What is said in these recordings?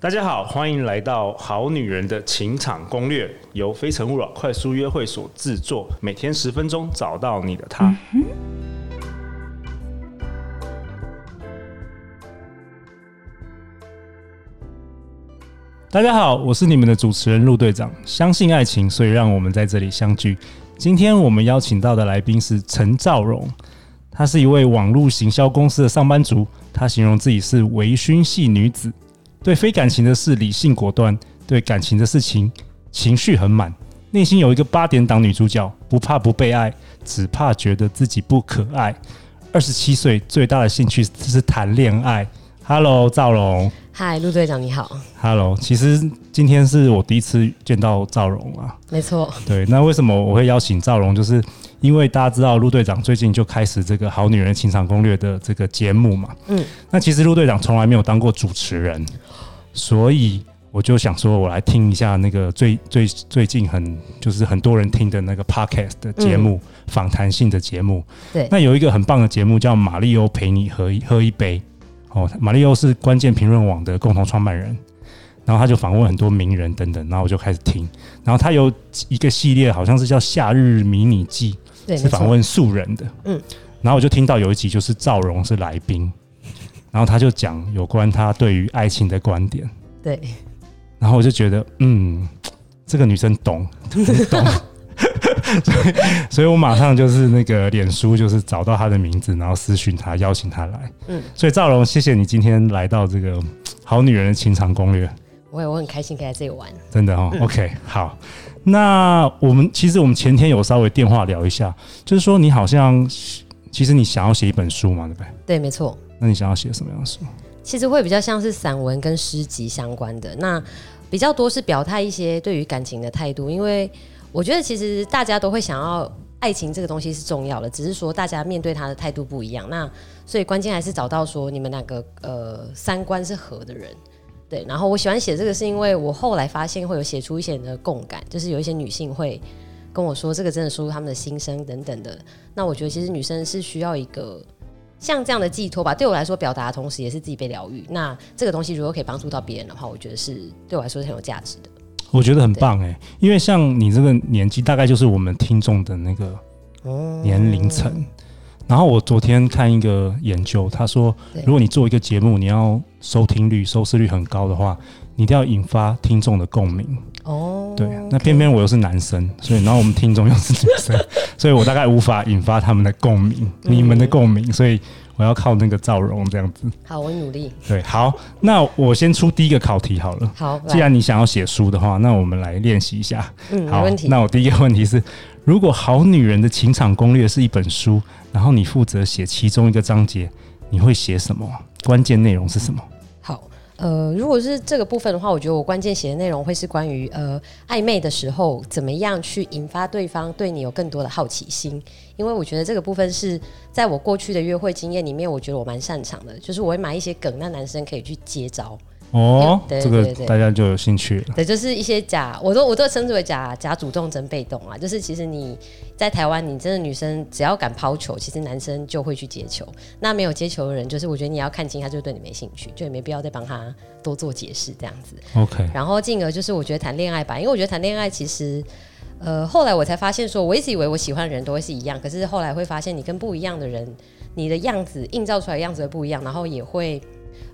大家好，欢迎来到《好女人的情场攻略》，由非诚勿扰快速约会所制作，每天十分钟，找到你的他。大家好，我是你们的主持人陆队长。相信爱情，所以让我们在这里相聚。今天我们邀请到的来宾是陈兆荣，她是一位网络行销公司的上班族，她形容自己是微醺系女子。对非感情的事理性果断，对感情的事情情绪很满，内心有一个八点档女主角，不怕不被爱，只怕觉得自己不可爱。二十七岁最大的兴趣是谈恋爱。Hello，赵荣。嗨，陆队长你好。Hello，其实今天是我第一次见到赵龙啊。没错。对，那为什么我会邀请赵龙？就是因为大家知道陆队长最近就开始这个《好女人情场攻略》的这个节目嘛。嗯。那其实陆队长从来没有当过主持人。所以我就想说，我来听一下那个最最最近很就是很多人听的那个 podcast 的节目，访谈性的节目。对，那有一个很棒的节目叫《马里欧陪你喝一喝一杯》。哦，马里欧是关键评论网的共同创办人，然后他就访问很多名人等等，然后我就开始听。然后他有一个系列，好像是叫《夏日迷你记》，是访问素人的。嗯，然后我就听到有一集就是赵荣是来宾。然后他就讲有关他对于爱情的观点，对，然后我就觉得，嗯，这个女生懂，懂，所以，所以我马上就是那个脸书，就是找到她的名字，然后私讯她，邀请她来。嗯，所以赵荣，谢谢你今天来到这个好女人的情场攻略。我也我很开心可以来这里玩，真的哦。嗯、OK，好，那我们其实我们前天有稍微电话聊一下，就是说你好像其实你想要写一本书嘛，对不对？对，没错。那你想要写什么样的书？其实会比较像是散文跟诗集相关的，那比较多是表态一些对于感情的态度，因为我觉得其实大家都会想要爱情这个东西是重要的，只是说大家面对他的态度不一样。那所以关键还是找到说你们两个呃三观是合的人，对。然后我喜欢写这个是因为我后来发现会有写出一些人的共感，就是有一些女性会跟我说这个真的说出他们的心声等等的。那我觉得其实女生是需要一个。像这样的寄托吧，对我来说，表达的同时也是自己被疗愈。那这个东西如果可以帮助到别人的话，我觉得是对我来说是很有价值的。我觉得很棒哎，因为像你这个年纪，大概就是我们听众的那个年龄层。嗯、然后我昨天看一个研究，他说，如果你做一个节目，你要收听率、收视率很高的话，你一定要引发听众的共鸣。哦，对，那偏偏我又是男生，所以然后我们听众又是女生，所以我大概无法引发他们的共鸣，你们的共鸣，所以我要靠那个赵荣这样子。好，我努力。对，好，那我先出第一个考题好了。好，既然你想要写书的话，那我们来练习一下。嗯，好，没问题。那我第一个问题是，如果《好女人的情场攻略》是一本书，然后你负责写其中一个章节，你会写什么？关键内容是什么？呃，如果是这个部分的话，我觉得我关键写的内容会是关于呃暧昧的时候怎么样去引发对方对你有更多的好奇心，因为我觉得这个部分是在我过去的约会经验里面，我觉得我蛮擅长的，就是我会买一些梗，让男生可以去接招。哦，对对对对，这个大家就有兴趣了。对，就是一些假，我都我都称之为假假主动真被动啊。就是其实你在台湾，你真的女生只要敢抛球，其实男生就会去接球。那没有接球的人，就是我觉得你要看清他，就对你没兴趣，就也没必要再帮他多做解释这样子。OK。然后进而就是我觉得谈恋爱吧，因为我觉得谈恋爱其实，呃，后来我才发现说，我一直以为我喜欢的人都会是一样，可是后来会发现你跟不一样的人，你的样子映照出来的样子会不一样，然后也会。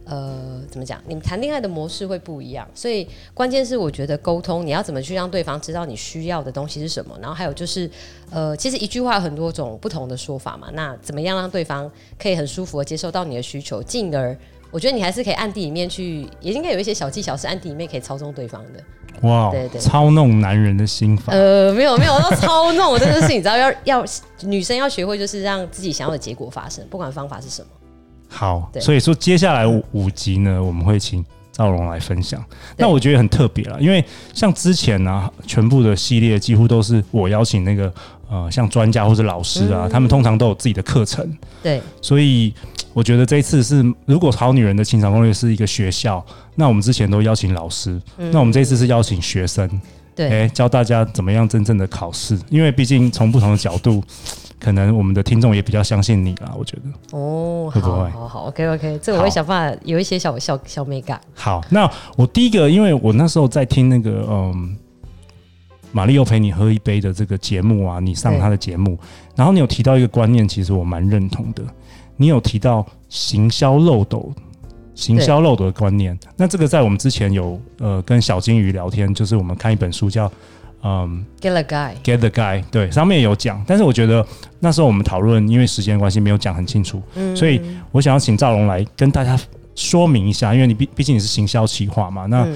呃，怎么讲？你们谈恋爱的模式会不一样，所以关键是我觉得沟通，你要怎么去让对方知道你需要的东西是什么？然后还有就是，呃，其实一句话有很多种不同的说法嘛。那怎么样让对方可以很舒服的接受到你的需求，进而我觉得你还是可以暗地里面去，也应该有一些小技巧是暗地里面可以操纵对方的。哇，对，对对，操弄男人的心法。呃，没有没有，要操弄，我真的是你知道，要要女生要学会就是让自己想要的结果发生，不管方法是什么。好，所以说接下来五集呢，我们会请赵龙来分享。那我觉得很特别了，因为像之前呢、啊，全部的系列几乎都是我邀请那个呃，像专家或者老师啊，他们通常都有自己的课程。对，所以我觉得这一次是，如果好女人的情场攻略是一个学校，那我们之前都邀请老师，那我们这一次是邀请学生，对，欸，教大家怎么样真正的考试，因为毕竟从不同的角度。可能我们的听众也比较相信你啦。我觉得哦，会不会？好好好，OK OK，这个我会想办法有一些小小小美感。好，那我第一个，因为我那时候在听那个嗯，玛丽又陪你喝一杯的这个节目啊，你上他的节目，然后你有提到一个观念，其实我蛮认同的。你有提到行销漏斗。行销漏斗的观念，那这个在我们之前有呃跟小金鱼聊天，就是我们看一本书叫嗯 Get the Guy Get the Guy，对，上面有讲，但是我觉得那时候我们讨论，因为时间关系没有讲很清楚，嗯，所以我想要请赵龙来跟大家说明一下，因为你毕毕竟你是行销企划嘛，那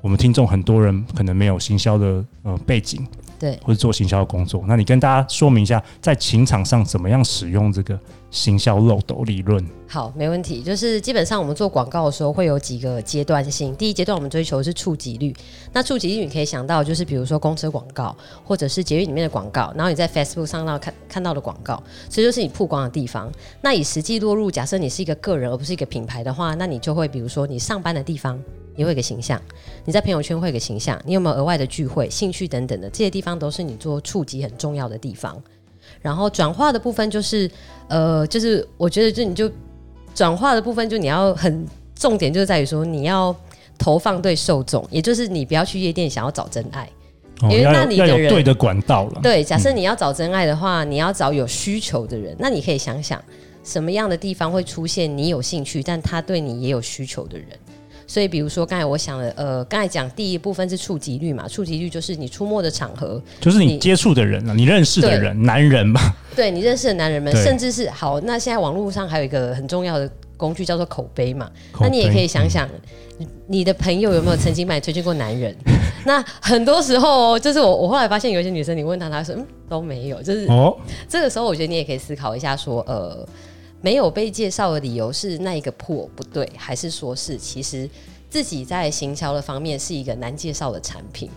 我们听众很多人可能没有行销的呃背景，对，或者做行销的工作，那你跟大家说明一下，在情场上怎么样使用这个行销漏斗理论？好，没问题。就是基本上我们做广告的时候会有几个阶段性。第一阶段我们追求的是触及率。那触及率你可以想到，就是比如说公车广告，或者是捷运里面的广告，然后你在 Facebook 上到看看到的广告，这就是你曝光的地方。那以实际落入，假设你是一个个人而不是一个品牌的话，那你就会比如说你上班的地方，你会有一个形象；你在朋友圈会有一个形象；你有没有额外的聚会、兴趣等等的这些地方，都是你做触及很重要的地方。然后转化的部分就是，呃，就是我觉得就你就。转化的部分，就你要很重点，就是在于说你要投放对受众，也就是你不要去夜店想要找真爱，哦、因为那你的人对的管道了。对，假设你要找真爱的话，嗯、你要找有需求的人，那你可以想想什么样的地方会出现你有兴趣，但他对你也有需求的人。所以，比如说刚才我想的，呃，刚才讲第一部分是触及率嘛，触及率就是你出没的场合，就是你接触的人啊，你认识的人，男人嘛，对你认识的男人们，甚至是好，那现在网络上还有一个很重要的工具叫做口碑嘛，碑，那你也可以想想，嗯，你的朋友有没有曾经把你推荐过男人？那很多时候，就是我我后来发现有一些女生，你问她，她说嗯都没有，就是哦，这个时候我觉得你也可以思考一下，说呃。没有被介绍的理由是那一个破不对，还是说是其实自己在行销的方面是一个难介绍的产品？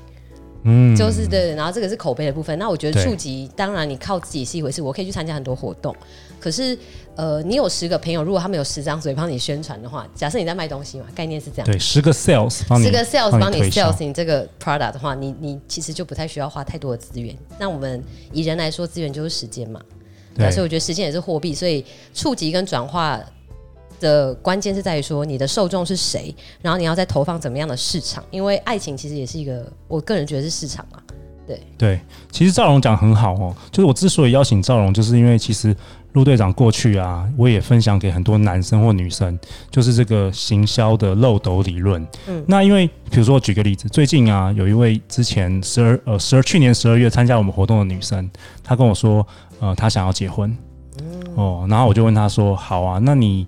嗯，就是对。然后这个是口碑的部分。那我觉得触及，当然你靠自己是一回事。我可以去参加很多活动，可是呃，你有十个朋友，如果他们有十张嘴帮你宣传的话，假设你在卖东西嘛，概念是这样。对，十个 sales 帮你，十个 sales 帮你 sales 你这个 product 的话，你你其实就不太需要花太多的资源。那我们以人来说，资源就是时间嘛。对，所以我觉得时间也是货币，所以触及跟转化的关键是在于说你的受众是谁，然后你要再投放怎么样的市场，因为爱情其实也是一个，我个人觉得是市场嘛。对对，其实赵龙讲很好哦，就是我之所以邀请赵龙，就是因为其实陆队长过去啊，我也分享给很多男生或女生，就是这个行销的漏斗理论。嗯，那因为比如说我举个例子，最近啊，有一位之前十二呃十二去年十二月参加我们活动的女生，她跟我说。呃，她想要结婚，哦，然后我就问她说：“好啊，那你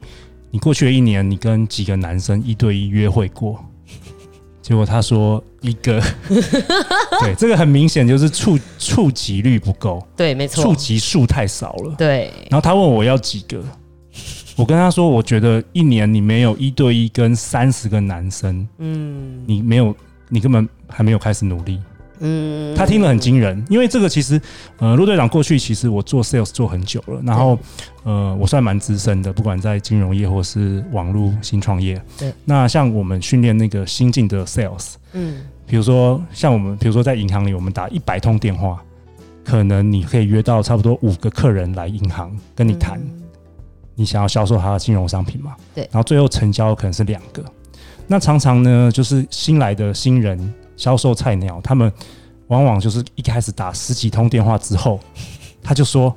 你过去的一年，你跟几个男生一对一约会过？”结果他说一个，对，这个很明显就是触触及率不够，对，没错，触及数太少了，对。然后他问我要几个，我跟他说，我觉得一年你没有一对一跟三十个男生，嗯，你没有，你根本还没有开始努力。嗯，他听了很惊人，因为这个其实，呃，陆队长过去其实我做 sales 做很久了，然后，呃，我算蛮资深的，不管在金融业或是网络新创业。对，那像我们训练那个新进的 sales，嗯，比如说像我们，比如说在银行里，我们打一百通电话，可能你可以约到差不多五个客人来银行跟你谈，你想要销售他的金融商品嘛？对，然后最后成交可能是两个，那常常呢，就是新来的新人。销售菜鸟，他们往往就是一开始打十几通电话之后，他就说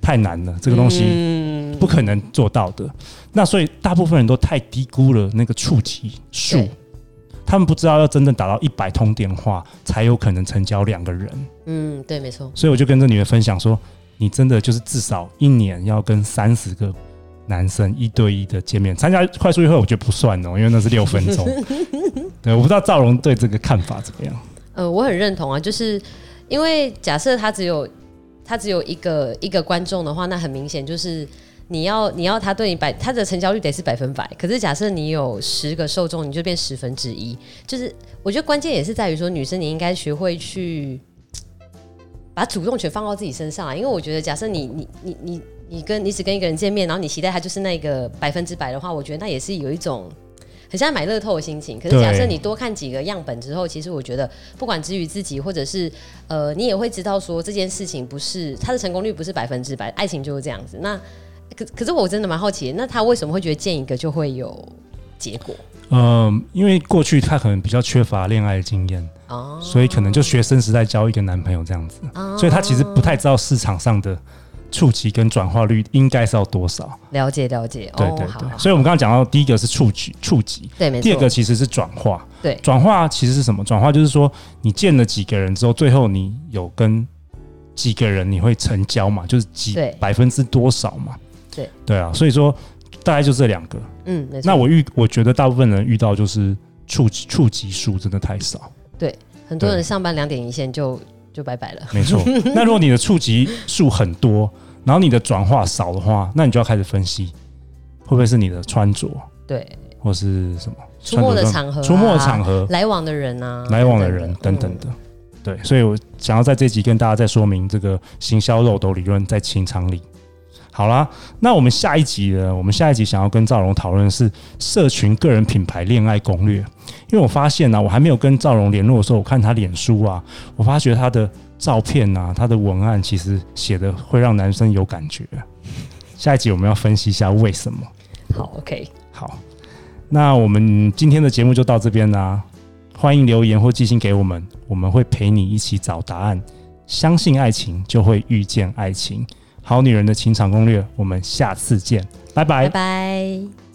太难了，这个东西不可能做到的。那所以大部分人都太低估了那个触及数，他们不知道要真正打到一百通电话才有可能成交两个人。嗯，对，没错。所以我就跟这女的分享说，你真的就是至少一年要跟三十个男生一对一的见面，参加快速约会我觉得不算哦，因为那是六分钟。对，我不知道赵龙对这个看法怎么样？呃，我很认同啊，就是因为假设他只有他只有一个一个观众的话，那很明显就是你要你要他对你百他的成交率得是百分百。可是假设你有十个受众，你就变十分之一。就是我觉得关键也是在于说，女生你应该学会去把主动权放到自己身上啊，因为我觉得假设你你你你你跟你只跟一个人见面，然后你期待他就是那个百分之百的话，我觉得那也是有一种。很像买乐透的心情。可是假设你多看几个样本之后，其实我觉得不管之于自己，或者是呃，你也会知道说这件事情不是它的成功率不是百分之百，爱情就是这样子。那可可是我真的蛮好奇，那他为什么会觉得见一个就会有结果？嗯、呃，因为过去他可能比较缺乏恋爱经验，哦，所以可能就学生时代交一个男朋友这样子，哦，所以他其实不太知道市场上的触及跟转化率应该是要多少。了解了解，对对对。哦，所以我们刚刚讲到第一个是触及触及，对，没错。第二个其实是转化，对，转化其实是什么？转化就是说你见了几个人之后，最后你有跟几个人你会成交嘛？就是几百分之多少嘛？对对啊，所以说大概就这两个。嗯，没错。那我遇我觉得大部分人遇到就是触触及数真的太少。对，很多人上班两点一线就就拜拜了。没错。那如果你的触及数很多，然后你的转化少的话，那你就要开始分析，会不会是你的穿着？对，或是什么出没的场合、啊、出没的场合、来往的人啊、来往的人等等的。嗯、对，所以我想要在这集跟大家再说明这个行销漏斗理论在情场里。好啦，那我们下一集呢？我们下一集想要跟赵荣讨论的是社群个人品牌恋爱攻略。因为我发现呢、啊，我还没有跟赵荣联络的时候，我看他脸书啊，我发觉他的照片啊，他的文案其实写的会让男生有感觉。下一集我们要分析一下为什么。好，OK，好，那我们今天的节目就到这边啦。欢迎留言或寄信给我们，我们会陪你一起找答案。相信爱情，就会遇见爱情。好女人的情场攻略，我们下次见，拜拜，拜拜。